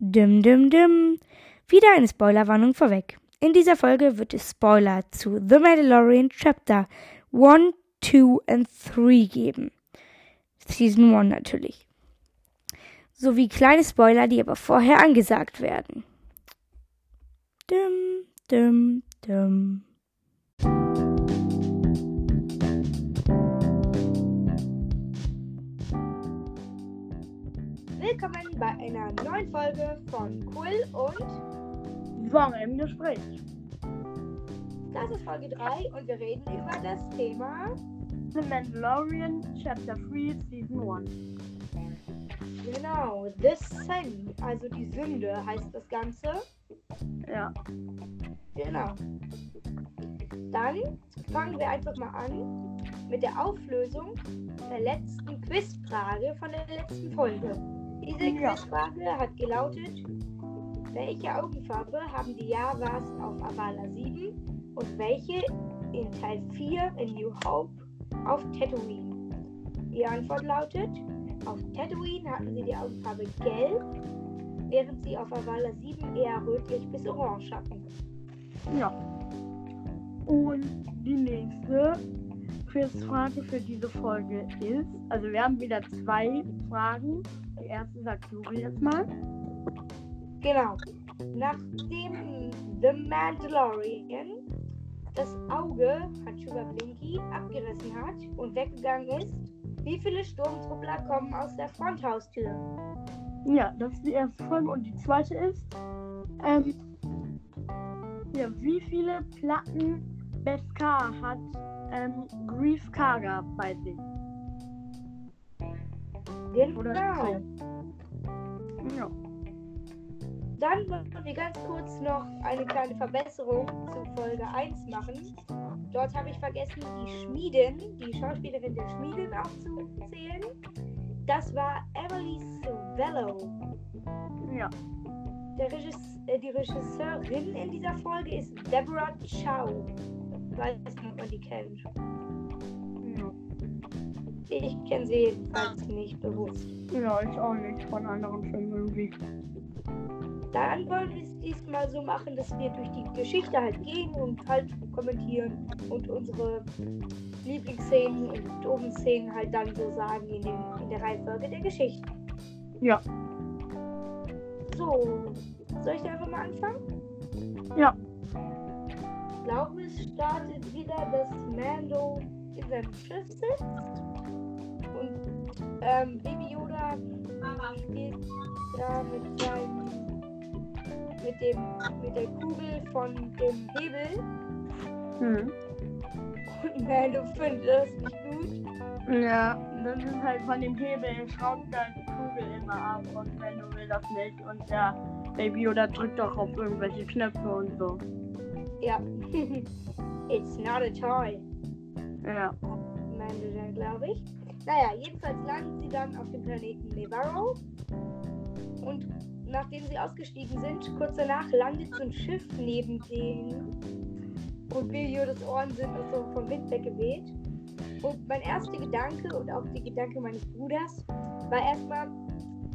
Dim, dim, dim. Wieder eine Spoilerwarnung vorweg. In dieser Folge wird es Spoiler zu The Mandalorian Chapter 1, 2 und 3 geben. Season 1 natürlich. Sowie kleine Spoiler, die aber vorher angesagt werden. Dim, dim, dim. Willkommen bei einer neuen Folge von Quill und Woche im Gespräch. das ist Folge 3 und wir reden über das Thema The Mandalorian Chapter 3 Season 1. genau The Sin, also die Sünde heißt das Ganze. Ja. Genau. Dann fangen wir einfach mal an mit der Auflösung der letzten Quizfrage von der letzten Folge. Diese Ja. Quizfrage hat gelautet, welche Augenfarbe haben die Javas auf Avala 7 und welche in Teil 4 in New Hope auf Tatooine? Die Antwort lautet, auf Tatooine hatten sie die Augenfarbe gelb, während sie auf Avala 7 eher rötlich bis orange hatten. Ja. Und die nächste Quizfrage für diese Folge ist, also wir haben wieder zwei Fragen. Erste sagt Juri jetzt mal. Genau. Nachdem The Mandalorian das Auge von Sugar Blinky abgerissen hat und weggegangen ist, wie viele Sturmtruppler kommen aus der Fronthaustür? Ja, das ist die erste Frage. Und die zweite ist, ähm, ja, wie viele Platten Beskar hat ähm, Grief Karga bei sich? Genau. Oder Dann Ja. wollen wir ganz kurz noch eine kleine Verbesserung zu Folge 1 machen. Dort habe ich vergessen, die Schmiedin, die Schauspielerin der Schmiedin aufzuzählen. Das war Emily Savello. Ja. Der Regis äh, die Regisseurin in dieser Folge ist Deborah Chow. Ich weiß nicht, ob man die kennt. Ich kenne sie jedenfalls nicht bewusst. Ja, ich auch nicht von anderen Filmen irgendwie. Dann wollen wir es diesmal so machen, dass wir durch die Geschichte halt gehen und halt kommentieren und unsere Lieblingsszenen und doofen Szenen halt dann so sagen in, dem, in der Reihenfolge der Geschichte. Ja. So, soll ich da einfach mal anfangen? Ja. Ich glaube, es startet wieder, dass Mando in seinem Schiff sitzt. Ähm, Baby Yoda spielt da mit seinem mit dem mit der Kugel von dem Hebel. Hm. Und Mando findet das nicht gut. Ja, das ist halt von dem Hebel, schraubt da die Kugel immer ab und wenn du will das nicht und der Baby Yoda drückt doch auf irgendwelche Knöpfe und so. Ja. It's not a toy. Ja. Mando dann, glaube ich. Naja, jedenfalls landen sie dann auf dem Planeten Nevarro. Und nachdem sie ausgestiegen sind, kurz danach landet so ein Schiff neben denen. Und Biliodes Ohren sind auch so vom Wind weggeweht. Und mein erster Gedanke und auch der Gedanke meines Bruders war erstmal,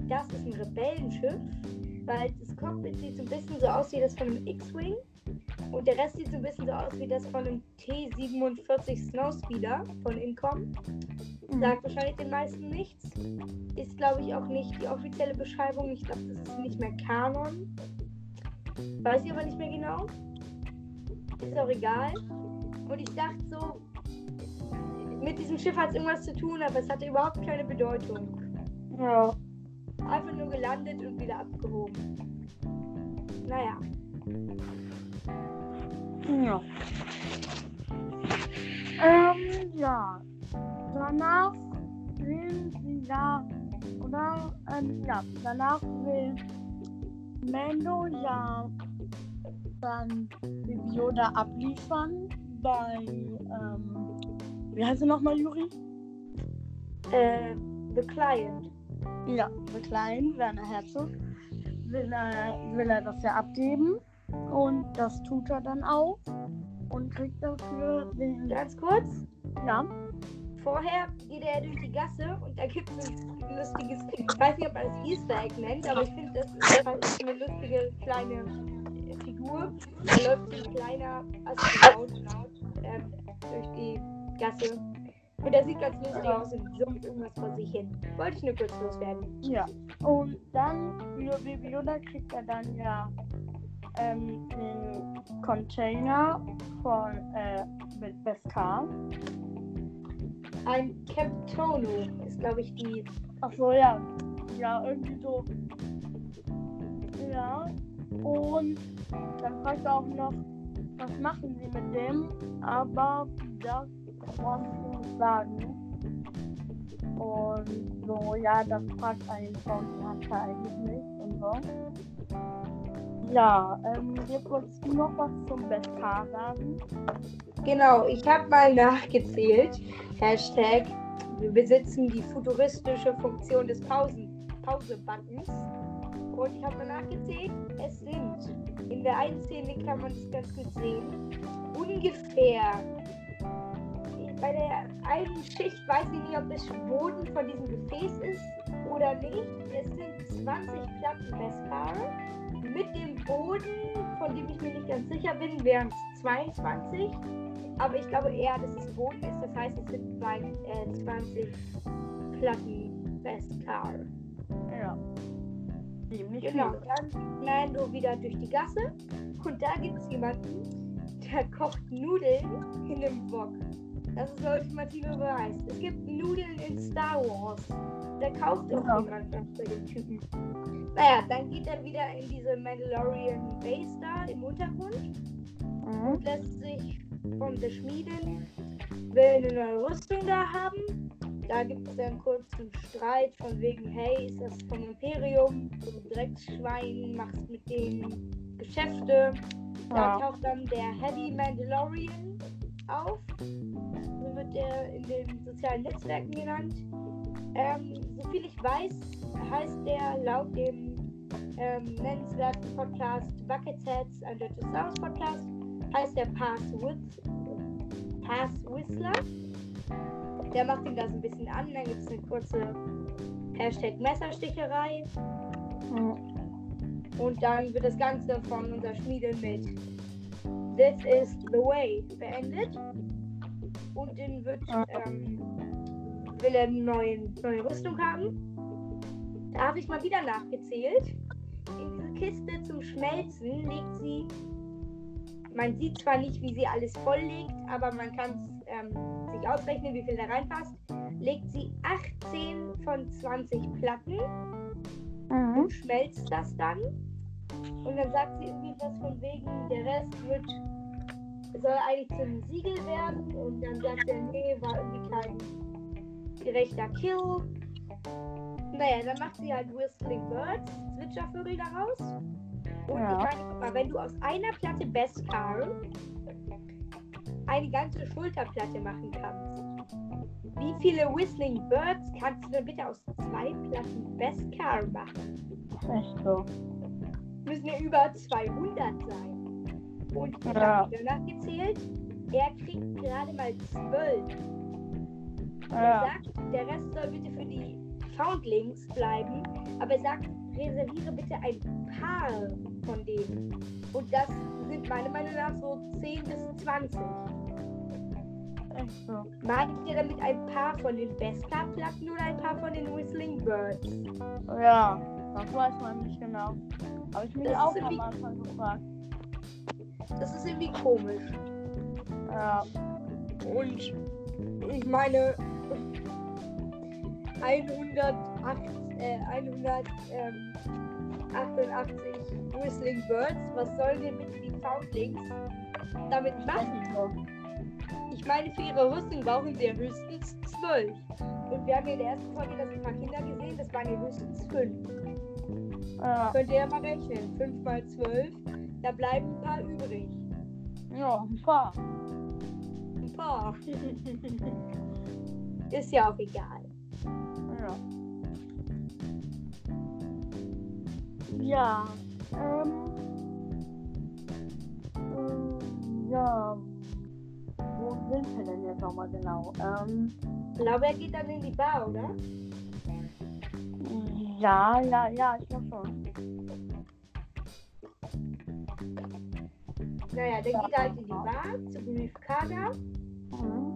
das ist ein Rebellenschiff, weil das Cockpit sieht so ein bisschen so aus wie das von einem X-Wing. Und der Rest sieht so ein bisschen so aus wie das von einem T-47 Snowspeeder von Incom. Sagt wahrscheinlich den meisten nichts. Ist, glaube ich, auch nicht die offizielle Beschreibung. Ich glaube, das ist nicht mehr Kanon. Weiß ich aber nicht mehr genau. Ist auch egal. Und ich dachte so, mit diesem Schiff hat es irgendwas zu tun, aber es hatte überhaupt keine Bedeutung. Ja. Einfach nur gelandet und wieder abgehoben. Naja, Ja. Ähm, ja. Danach will sie da, oder? Ähm, ja, danach will Mando ja dann Yoda abliefern bei, ähm, wie heißt er nochmal, Juri? äh, The Client. Ja, der Klein, Werner Herzog, will er, will er das ja abgeben. Und das tut er dann auch. Und kriegt dafür den. Ganz kurz, Ja. vorher geht er durch die Gasse und da gibt es ein lustiges, ich weiß nicht, ob man es Easter Egg nennt, aber ich finde, das ist eine lustige kleine äh, Figur. Da läuft ein kleiner Astronaut ähm, durch die Gasse. Und der sieht ganz lustig aus und summt irgendwas vor sich hin. Wollte ich nur kurz loswerden. Ja. Und dann, wie Baby Yoda kriegt er dann ja ähm, den Container von äh, mit Beskar. Ein Captono ist, glaube ich, die. Ach so, ja. Ja, irgendwie so. Ja. Und dann fragt er auch noch, was machen sie mit dem? Aber das sie nicht sagen. Und so, ja, das fragt einen von Hunter eigentlich nicht und so. Ja, ähm, jetzt wolltest du noch was zum Beskar sagen? Genau, ich habe mal nachgezählt. Hashtag, wir besitzen die futuristische Funktion des Pause-Buttons. Und ich habe mal nachgezählt, es sind, in der einen Szene kann man es ganz gut sehen, ungefähr, bei der einen Schicht weiß ich nicht, ob das Boden von diesem Gefäß ist oder nicht. Es sind 20 Platten Beskar. Mit dem Boden, von dem ich mir nicht ganz sicher bin, wären es 22. Aber ich glaube eher, dass es Boden ist. Das heißt, es sind zwei, äh, 20 Platten Beskar. Ja. Ziemlich Genau, dann Nando wieder durch die Gasse. Und da gibt es jemanden, der kocht Nudeln in einem Wok. Das ist der ultimative Beweis. Es gibt Nudeln in Star Wars. Da kauft auch Ja. jemand bei dem Typen. Naja, dann geht er wieder in diese Mandalorian Base da im Untergrund Mhm. und lässt sich von der Schmieden, will eine neue Rüstung da haben. Da gibt es dann kurz einen Streit von wegen, hey, ist das vom Imperium? Du Drecksschwein, machst mit denen Geschäfte. Da taucht dann der Heavy Mandalorian auf. So wird er in den sozialen Netzwerken genannt. Ähm, soviel ich weiß, heißt der laut dem ähm, nennenswerten Podcast Bucket Heads, ein deutsches Wars Podcast, heißt der Pass, With, Pass Whistler. Der macht ihn da so ein bisschen an, dann gibt es eine kurze Hashtag Messersticherei und dann wird das Ganze von unserer Schmiede mit This is the way beendet. Und dann wird, ähm, will er eine neue, neue Rüstung haben. Da habe ich mal wieder nachgezählt. In diese Kiste zum Schmelzen legt sie, man sieht zwar nicht, wie sie alles volllegt, aber man kann es ähm, sich ausrechnen, wie viel da reinpasst, legt sie 18 von 20 Platten Mhm. und schmelzt das dann. Und dann sagt sie irgendwie was von wegen, der Rest wird, soll eigentlich zum Siegel werden. Und dann sagt er, nee, war irgendwie kein gerechter Kill. Naja, dann macht sie halt Whistling Birds, Zwitschervögel daraus. Und Ja. ich meine, guck mal, wenn du aus einer Platte Beskar eine ganze Schulterplatte machen kannst, wie viele Whistling Birds kannst du denn bitte aus zwei Platten Beskar machen? Echt so. müssen ja über 200 sein. Und ich Ja. habe wieder nachgezählt, er kriegt gerade mal 12. Er Ja. sagt, der Rest soll bitte für die Foundlings bleiben, aber er sagt, reserviere bitte ein paar von denen. Und das sind meiner Meinung nach so 10 bis 20. Echt so. Meint ihr damit ein paar von den Beskar-Platten oder ein paar von den Whistling Birds? Ja, das weiß man nicht genau. Habe ich mich Das auch am Anfang gefragt. Das ist irgendwie komisch. Ja. Und ich meine, 108, äh, 188 Whistling Birds, was sollen denn bitte die Foundlings damit machen? Ich meine, für ihre Rüstung brauchen ja höchstens 12. Und wir haben ja in der ersten Folge das ein paar Kinder gesehen, das waren ja höchstens 5. Ja. Könnt ihr ja mal rechnen. 5 mal 12, da bleiben ein paar übrig. ja, ein paar. Ein paar. Ist ja auch egal. Ja. Ja. Ähm. Ja. Wo sind wir denn jetzt nochmal genau? Ähm. Ich glaube, er geht dann in die Bar, oder? Ja, ja, ja, ich glaube schon. Naja, dann geht er halt in die Bar zu Grief Kaga, Mhm.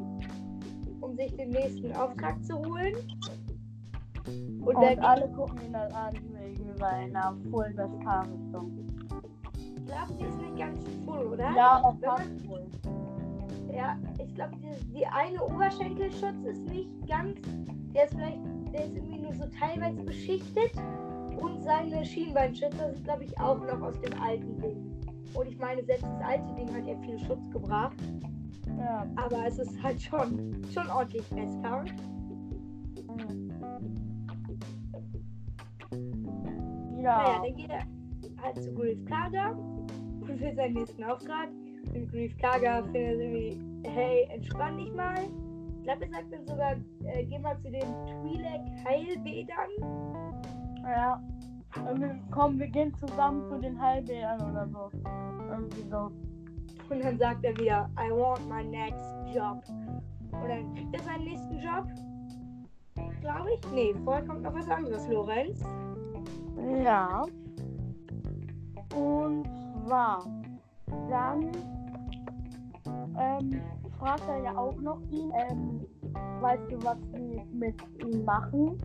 Sich den nächsten Auftrag zu holen. Und, Und da geht, alle gucken ihn dann an wegen seiner Full Vespa-Rüstung. ich glaube, die ist nicht ganz voll, oder? Ja, auch fast voll. Ja, ich glaube, die, die eine Oberschenkelschutz ist nicht ganz. Der ist vielleicht, der ist irgendwie nur so teilweise beschichtet. Und seine Schienbeinschützer sind, glaube ich, auch noch aus dem alten Ding. Und ich meine, selbst das alte Ding hat ja viel Schutz gebracht. Ja. Aber es ist halt schon, schon ordentlich Vespa. Mhm. Naja, Ja. dann geht er halt zu Grief Kaga und will seinen nächsten Auftrag. Und Grief Kaga findet irgendwie, hey, entspann dich mal. Ich glaube, er sagt dann sogar, äh, geh mal zu den Twi'lek Heilbädern. Ja. Irgendwie, komm, wir gehen zusammen zu den Heilbädern oder so. Irgendwie so. Und dann sagt er wieder, I want my next job. Und dann kriegt er seinen nächsten Job. Glaube ich. Nee, vorher kommt noch was anderes, Lorenz. Ja. Und zwar, dann ähm, fragt er ja auch noch ihn, ähm, weißt du, was sie mit ihm machen?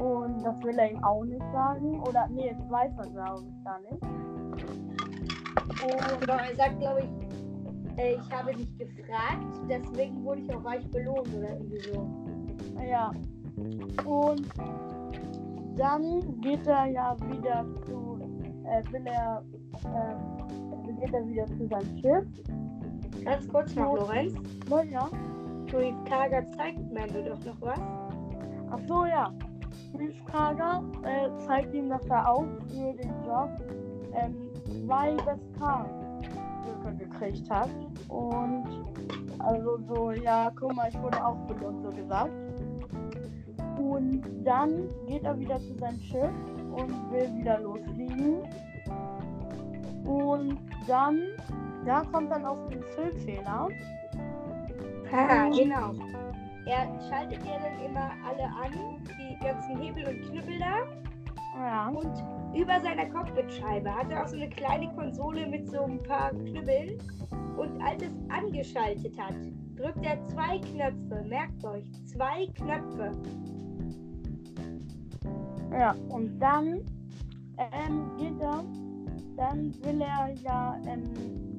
Und das will er ihm auch nicht sagen. Oder, nee, das weiß er, glaube ich, gar nicht. Und, Genau, er sagt, glaube ich, äh, ich habe dich gefragt, deswegen wurde ich auch reich belohnt oder irgendwie so. ja. Und dann geht er ja wieder zu, äh, will er, ähm, geht er wieder zu seinem Schiff. Ganz kurz noch, Lorenz. Naja. Grief Kaga zeigt Mando doch noch was. Ach so, ja. Briefkager äh, zeigt ihm, dass er auch für den Job ähm, zwei Vestar gekriegt hat. Und also so, ja, guck mal, ich wurde auch belohnt, so gesagt. Und dann geht er wieder zu seinem Schiff und will wieder losfliegen. Und dann, da kommt dann auf den Filmfehler. Haha, genau. Er schaltet ja dann immer alle an, die ganzen Hebel und Knüppel da. Ja. Und über seiner Cockpitscheibe hat er auch so eine kleine Konsole mit so ein paar Knüppeln. Und als es angeschaltet hat, drückt er zwei Knöpfe. Merkt euch, zwei Knöpfe. Ja, und dann ähm, geht er, dann will er ja ähm,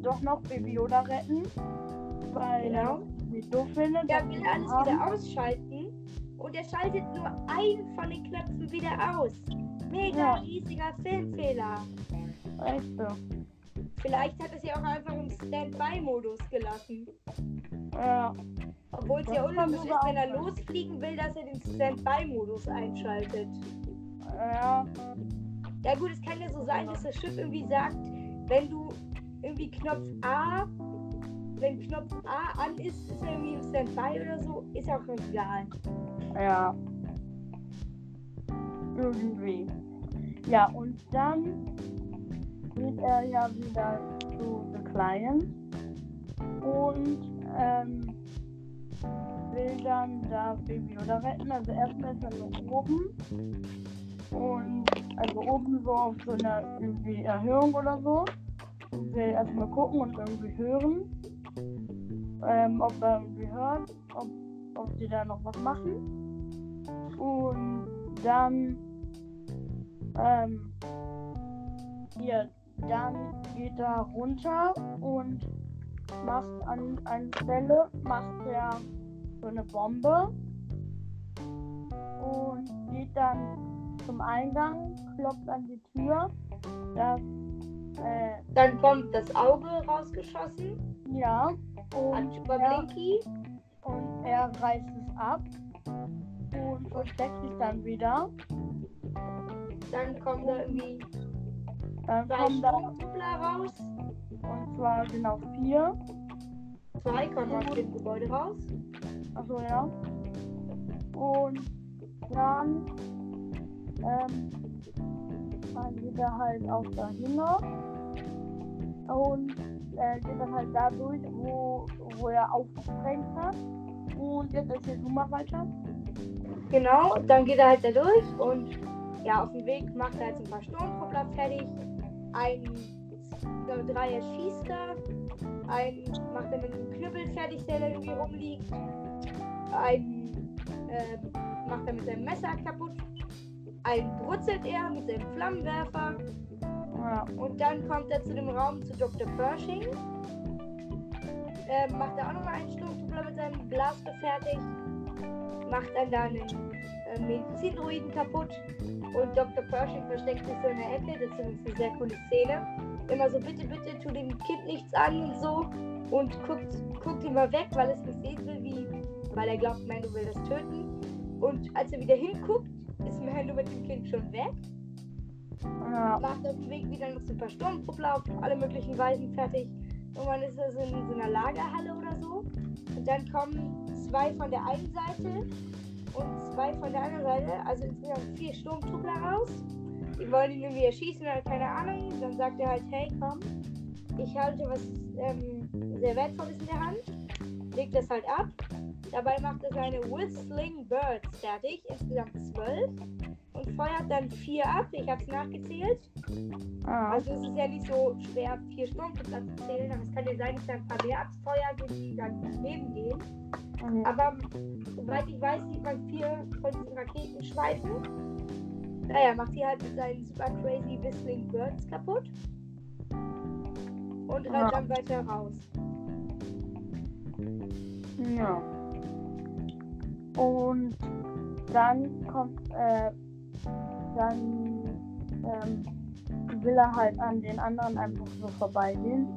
doch noch Baby Yoda retten, weil Genau. er sie doof findet. Er will alles haben. wieder ausschalten. Und er schaltet nur einen von den Knöpfen wieder aus. Mega Ja. riesiger Filmfehler. Echt so. Vielleicht hat es ja auch einfach im Standby-Modus gelassen. Ja, Obwohl es ja unlogisch ist, wenn er losfliegen will, dass er den Standby-Modus einschaltet. ja, Ja gut, es kann ja so sein, dass das Schiff irgendwie sagt, wenn du irgendwie Knopf A, wenn Knopf A an ist, ist er irgendwie im Standby oder so, ist auch egal. ja. Irgendwie. Ja, und dann geht er ja wieder zu The Client und ähm, will dann da Baby Yoda retten. Also erstmal ist er nur oben und also oben so auf so einer irgendwie Erhöhung oder so. Und will erstmal gucken und irgendwie hören, ähm, ob er irgendwie hört, ob, ob die da noch was machen. Und dann ähm, hier, dann geht er runter und macht an einer Stelle macht er so eine Bombe und geht dann zum Eingang, klopft an die Tür. Das, äh, Dann kommt das Auge rausgeschossen, ja, und über er, und er reißt es ab und versteckt sich dann wieder. Dann kommen da irgendwie Dann zwei da, Sturmtruppler raus. und zwar genau vier. Zwei kommen aus dem Gebäude raus. Achso, ja. Und dann, ähm, dann geht er halt auch dahin noch. Und äh, geht dann halt dadurch, wo, wo er aufgesprengt hat. Und jetzt erzähl du mal weiter. Genau, dann geht er halt da durch und ja, auf dem Weg macht er so ein paar Sturmtruppler fertig. Ein, glaube drei erschießt er. Einen macht er mit einem Knüppel fertig, der da irgendwie rumliegt. Einen äh, macht er mit seinem Messer kaputt. Einen brutzelt er mit seinem Flammenwerfer. Ja. Und dann kommt er zu dem Raum zu Dr. Pershing. Ähm, macht er auch nochmal einen Sturmtruppler mit seinem Blaster fertig. Macht dann da einen äh, Medizindruiden kaputt. Und Dr. Pershing versteckt sich so in der Ecke. Das ist eine sehr coole Szene. Immer so, bitte, bitte, tu dem Kind nichts an und so. Und guckt, guckt immer weg, weil es nicht sehen will, wie, weil er glaubt, Mando will das töten. Und als er wieder hinguckt, ist Mando mit dem Kind schon weg Ja. macht auf dem Weg wieder noch so ein paar Sturmtruppler auf alle möglichen Weisen fertig. Irgendwann ist er so in so einer Lagerhalle oder so. Und dann kommen zwei von der einen Seite und zwei von der anderen Seite, also insgesamt vier Sturmtruppler raus. Die wollen ihn irgendwie erschießen oder keine Ahnung. Dann sagt er halt, hey komm, ich halte was ähm, sehr Wertvolles in der Hand. Legt das halt ab. Dabei macht er seine Whistling Birds fertig, insgesamt zwölf. Und feuert dann vier ab. Ich habe es nachgezählt. Ja. Also es ist ja nicht so schwer, vier Sturmtruppler zu zählen, aber es kann ja sein, dass da ein paar mehr abfeuert und die dann daneben gehen. Mhm. Aber soweit ich weiß, sieht man vier von diesen Raketenschweifen. Naja, macht die halt mit seinen super crazy Whistling Birds kaputt. Und rennt dann weiter raus. Ja. Und dann kommt, äh, dann ähm, will er halt an den anderen einfach so vorbeigehen.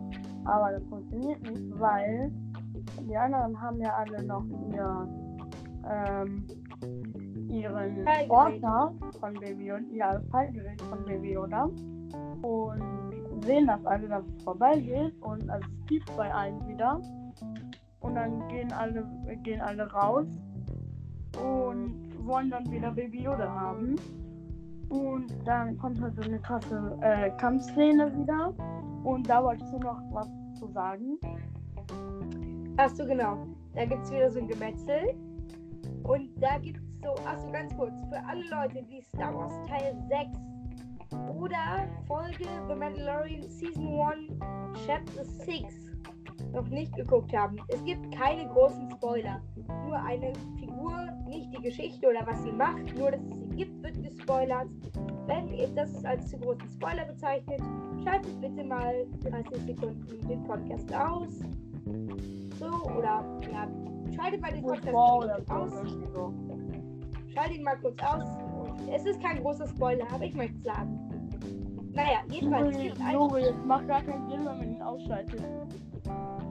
Aber das funktioniert nicht, weil die anderen haben ja alle noch ihr, ähm, ihren Fallgerät. Ordner von Baby Yoda, ja, das Fallgerät von Baby Yoda. Und sehen, dass alle da vorbeigeht und also es piept bei allen wieder. Und dann gehen alle, gehen alle raus und wollen dann wieder Baby Yoda haben. Und dann kommt halt so eine krasse äh, Kampfszene wieder. Und da wolltest du noch was zu sagen. Achso, genau. Da gibt es wieder so ein Gemetzel. Und da gibt es so, achso, ganz kurz, für alle Leute, die Star Wars Teil 6 oder Folge The Mandalorian Season 1 Chapter 6 noch nicht geguckt haben. Es gibt keine großen Spoiler. Nur eine Figur, nicht die Geschichte oder was sie macht, nur dass es sie gibt, wird gespoilert. Wenn ihr das als zu großen Spoiler bezeichnet, schaltet bitte mal 30 Sekunden den Podcast aus. So, oder ja, schaltet mal den Podcast oder aus. so. Schalt ihn mal kurz aus. Es ist kein großer Spoiler, aber ich möchte sagen. Naja, jedenfalls. Lore, jetzt macht gar keinen Sinn, wenn man ihn ausschaltet.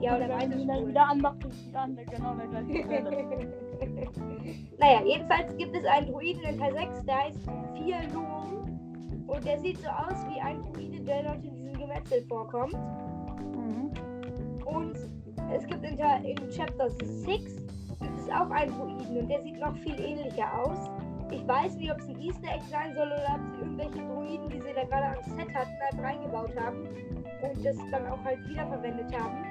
Ja, oder wenn man ihn dann weiter. wieder anmacht, ist es an genau der gleichen Stelle. naja, jedenfalls gibt es einen Druiden in Teil 6, der heißt Fialum. Und der sieht so aus wie ein Druide, der dort in diesem Gemetzel vorkommt. Mhm. Und es gibt in, Teil- in Chapter 6 gibt es auch einen Druiden und der sieht noch viel ähnlicher aus. Ich weiß nicht, ob es ein Easter Egg sein soll oder ob sie irgendwelche Druiden, die sie da gerade am Set hatten, halt reingebaut haben und das dann auch halt wiederverwendet haben.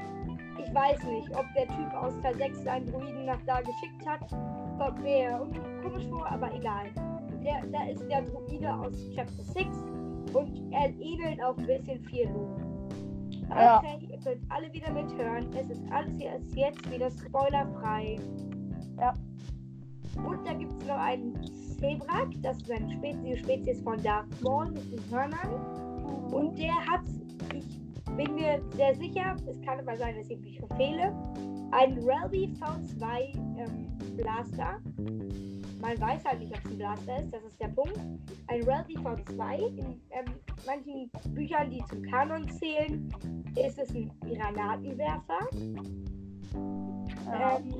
Ich weiß nicht, ob der Typ aus Teil 6 seinen Druiden nach da geschickt hat. Kommt mir komisch vor, aber egal. Der, da ist der Druide aus Chapter 6 und er ähnelt auch ein bisschen viel Ja. Okay, ihr könnt alle wieder mithören. Es ist alles hier ist jetzt wieder spoilerfrei. Ja. Und da gibt es noch einen Sebrak, das ist eine Spezies, Spezies von Darth Maul mit den Hörnern. Und der hat, ich bin mir sehr sicher, es kann aber sein, dass ich mich verfehle, einen Relby V2 ähm, Blaster. Man weiß halt nicht, ob es ein Blaster ist, das ist der Punkt. Ein Relby V2. In ähm, manchen Büchern, die zum Kanon zählen, ist es ein Granatenwerfer. Ja. Ähm,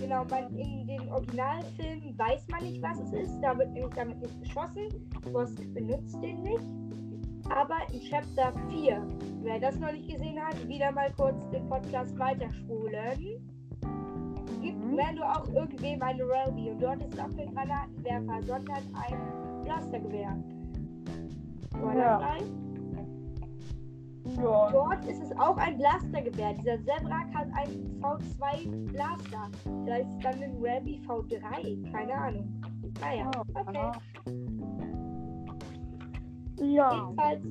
genau, man, in den Originalfilmen weiß man nicht, was es ist. Da wird nämlich damit nicht geschossen. Bosk benutzt den nicht. Aber in Chapter 4, wer das noch nicht gesehen hat, wieder mal kurz den Podcast weiterspulen. Gibt Mhm. Mando auch irgendwem eine Relby und dort ist auch kein Granatenwerfer, sondern ein Blastergewehr. Ja. Spoilerfrei? Ja. Dort ist es auch ein Blastergewehr. Dieser Zebrak hat ein V2 Blaster. Vielleicht ist es dann ein Rabby V3. Keine Ahnung. Naja, okay. Ja. Jedenfalls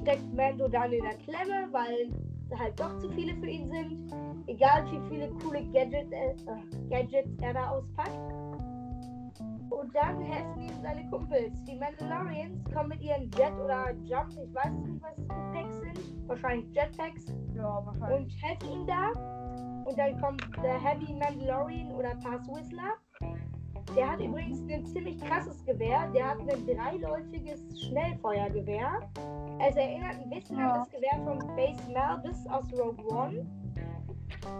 steckt Mando dann in der Klemme, weil halt doch zu viele für ihn sind. Egal wie viele coole Gadget, äh, äh, Gadgets er da auspackt. Und dann helfen ihm seine Kumpels. Die Mandalorians kommen mit ihren Jet oder Jump, ich weiß nicht, was es für Packs sind. Wahrscheinlich Jetpacks. Ja, wahrscheinlich. Und helfen ihm da. Und dann kommt der Heavy Mandalorian oder Pass Whistler. Der hat übrigens ein ziemlich krasses Gewehr. Der hat ein dreiläufiges Schnellfeuergewehr. Es erinnert ein bisschen Ja. an das Gewehr von Base Malbus aus Rogue One.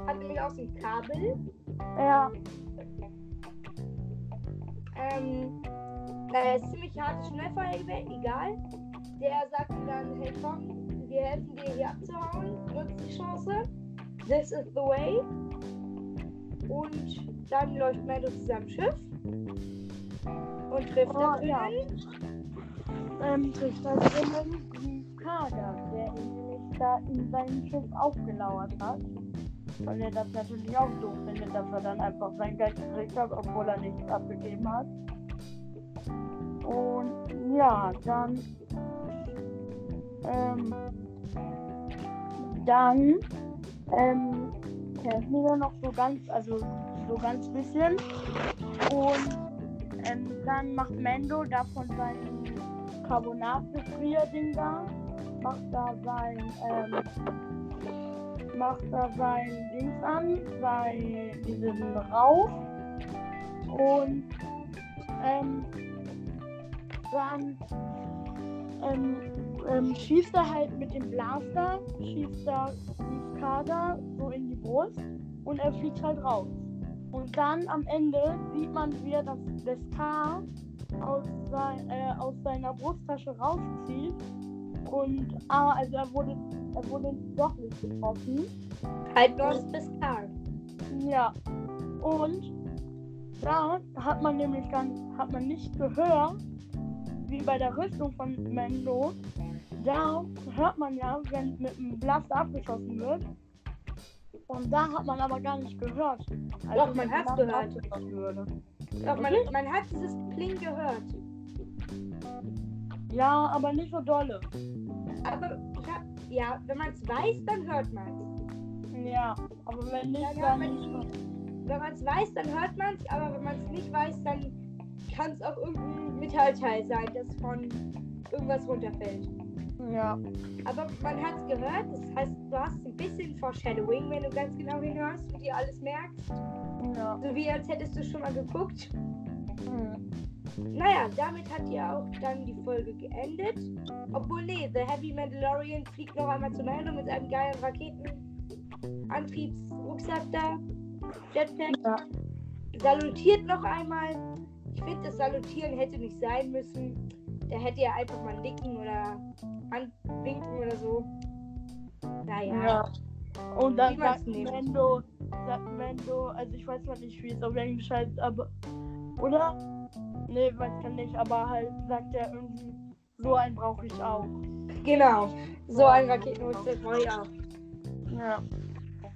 Hat nämlich auch so ein Kabel. Ja. Ähm, ist ziemlich hartes Schnellfeuergewehr, egal. Der sagt dann, hey komm, wir helfen dir hier abzuhauen, nutzt die Chance. This is the way. Und dann läuft Mando zu seinem Schiff und trifft Oh, da ja. drinnen. Ähm, trifft da drinnen die Kader, der ihn nämlich da in seinem Schiff aufgelauert hat. Weil er das natürlich auch doof findet, dass er dann einfach sein Geld gekriegt hat, obwohl er nichts abgegeben hat. Und ja, dann ähm, dann ähm, kämpfen wir noch so ganz, also so ganz bisschen. Und ähm, dann macht Mendo da von seinem Carbonat-Gefrier-Ding da, macht da sein, ähm, macht da sein Dings an, sein, diesen Rauch und ähm, dann ähm, ähm, schießt er halt mit dem Blaster, schießt er die Kader so in die Brust und er fliegt halt raus. Und dann am Ende sieht man, wie er das, das K aus, sein, äh, aus seiner Brusttasche rauszieht. Und ah, also er wurde, er wurde doch nicht getroffen. Nur das Bistar. Ja. Und da hat man nämlich dann hat man nicht gehört, wie bei der Rüstung von Mendo. Da hört man ja, wenn mit dem Blaster abgeschossen wird. Und da hat man aber gar nicht gehört. als Doch, man hat's Blaster gehört. Würde. Doch, man, man hat dieses Pling gehört. Ja, aber nicht so dolle. Aber ja, wenn man es weiß, dann hört man es. Ja, aber wenn nicht, ja, dann wenn nicht. Wenn man es weiß, dann hört man es, aber wenn man es nicht weiß, dann kann es auch irgendein Metallteil sein, das von irgendwas runterfällt. Ja. Aber man hat es gehört, das heißt, du hast ein bisschen Foreshadowing, wenn du ganz genau hinhörst und dir alles merkst. Ja. So wie als hättest du schon mal geguckt. Hm. Naja, damit hat ja auch dann die Folge geendet. Obwohl, nee, The Heavy Mandalorian fliegt noch einmal zur Meldung mit einem geilen Raketenantriebsrucksack da. Jetpack. Ja. Salutiert noch einmal. Ich finde, das Salutieren hätte nicht sein müssen. Der hätte ja einfach mal nicken oder anwinken oder so. Naja. Ja. Und dann sagt. Mendo, sagt Mendo, also ich weiß mal nicht, wie es auf Englisch heißt, aber. Oder? Nee, weiß ich nicht, aber halt sagt er irgendwie, so einen brauche ich auch. Genau. So ein Raketenrucksack brauche ich auch. Ja.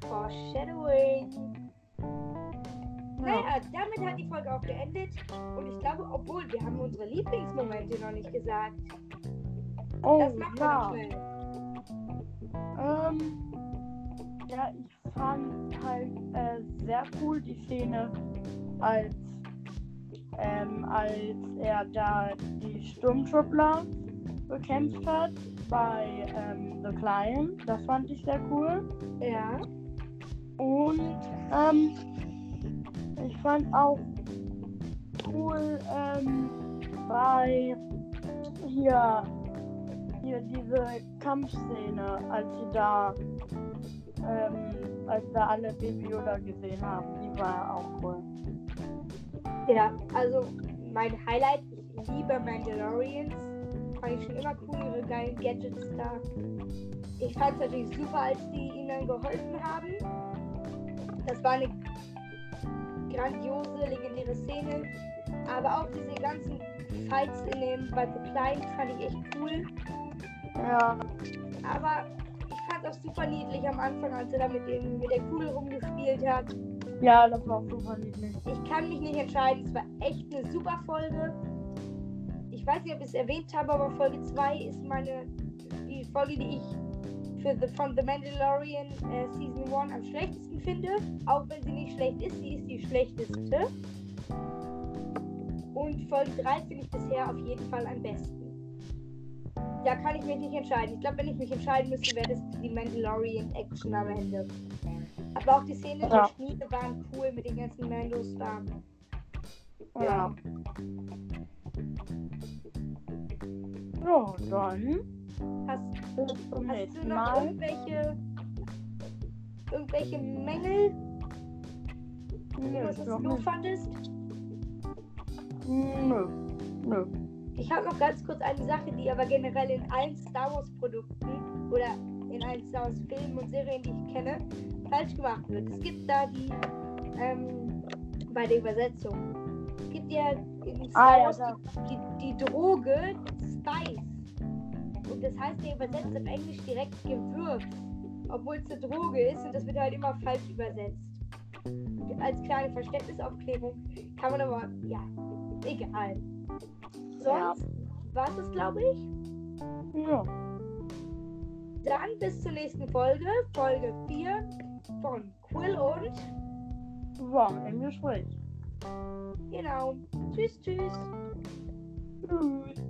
Foreshadowing. Naja, damit hat die Folge auch geendet. Und ich glaube, obwohl wir haben unsere Lieblingsmomente noch nicht gesagt. Oh, Das wir ja. schnell. Ähm, ja, ich fand halt äh, sehr cool die Szene, als, ähm, als er da die Sturmtruppler bekämpft hat bei ähm, The Client. Das fand ich sehr cool. Ja. Und ähm, ich fand auch cool ähm, bei hier, hier diese Kampfszene, als sie da, ähm, als da alle Baby Yoda gesehen haben. Die war auch cool. Ja, also mein Highlight, ich liebe Mandalorians. Fand ich schon immer cool, ihre geilen Gadgets da. Ich fand es natürlich super, als die ihnen geholfen haben. Das war eine grandiose, legendäre Szene. Aber auch diese ganzen Fights in dem bei The Client fand ich echt cool. Ja, Aber das super niedlich am Anfang, als er da mit, dem, mit der Kugel rumgespielt hat. Ja, das war auch super niedlich. Ich kann mich nicht entscheiden. Es war echt eine super Folge. Ich weiß nicht, ob ich es erwähnt habe, aber Folge 2 ist meine die Folge, die ich für the, von The Mandalorian äh, Season 1 am schlechtesten finde. Auch wenn sie nicht schlecht ist, sie ist die schlechteste. Und Folge 3 finde ich bisher auf jeden Fall am besten. Da kann ich mich nicht entscheiden. Ich glaube, wenn ich mich entscheiden müsste, wäre das die Mandalorian Action am Ende. Aber auch die Szene Ja. der Schmiede waren cool mit den ganzen Mandos da. Ja. So, dann Hast, hast du noch Mal. irgendwelche, irgendwelche Mängel, Nö, was du nicht. fandest? Nö. Nö. Ich habe noch ganz kurz eine Sache, die aber generell in allen Star Wars Produkten oder in Star Wars Filmen und Serien, die ich kenne, falsch gemacht wird. Es gibt da die, ähm, bei der Übersetzung, es gibt ja in Star Ah, ja, Wars die, die, die Droge Spice. Und das heißt, der übersetzt im Englisch direkt Gewürz, obwohl es eine Droge ist und das wird halt immer falsch übersetzt. Als kleine Verständnisaufklärung kann man aber, ja, egal. Ja. Sonst war es, glaube ich. Ja. Dann bis zur nächsten Folge, Folge 4 von Quill und War im Gespräch. genau. Tschüss, tschüss. Tschüss.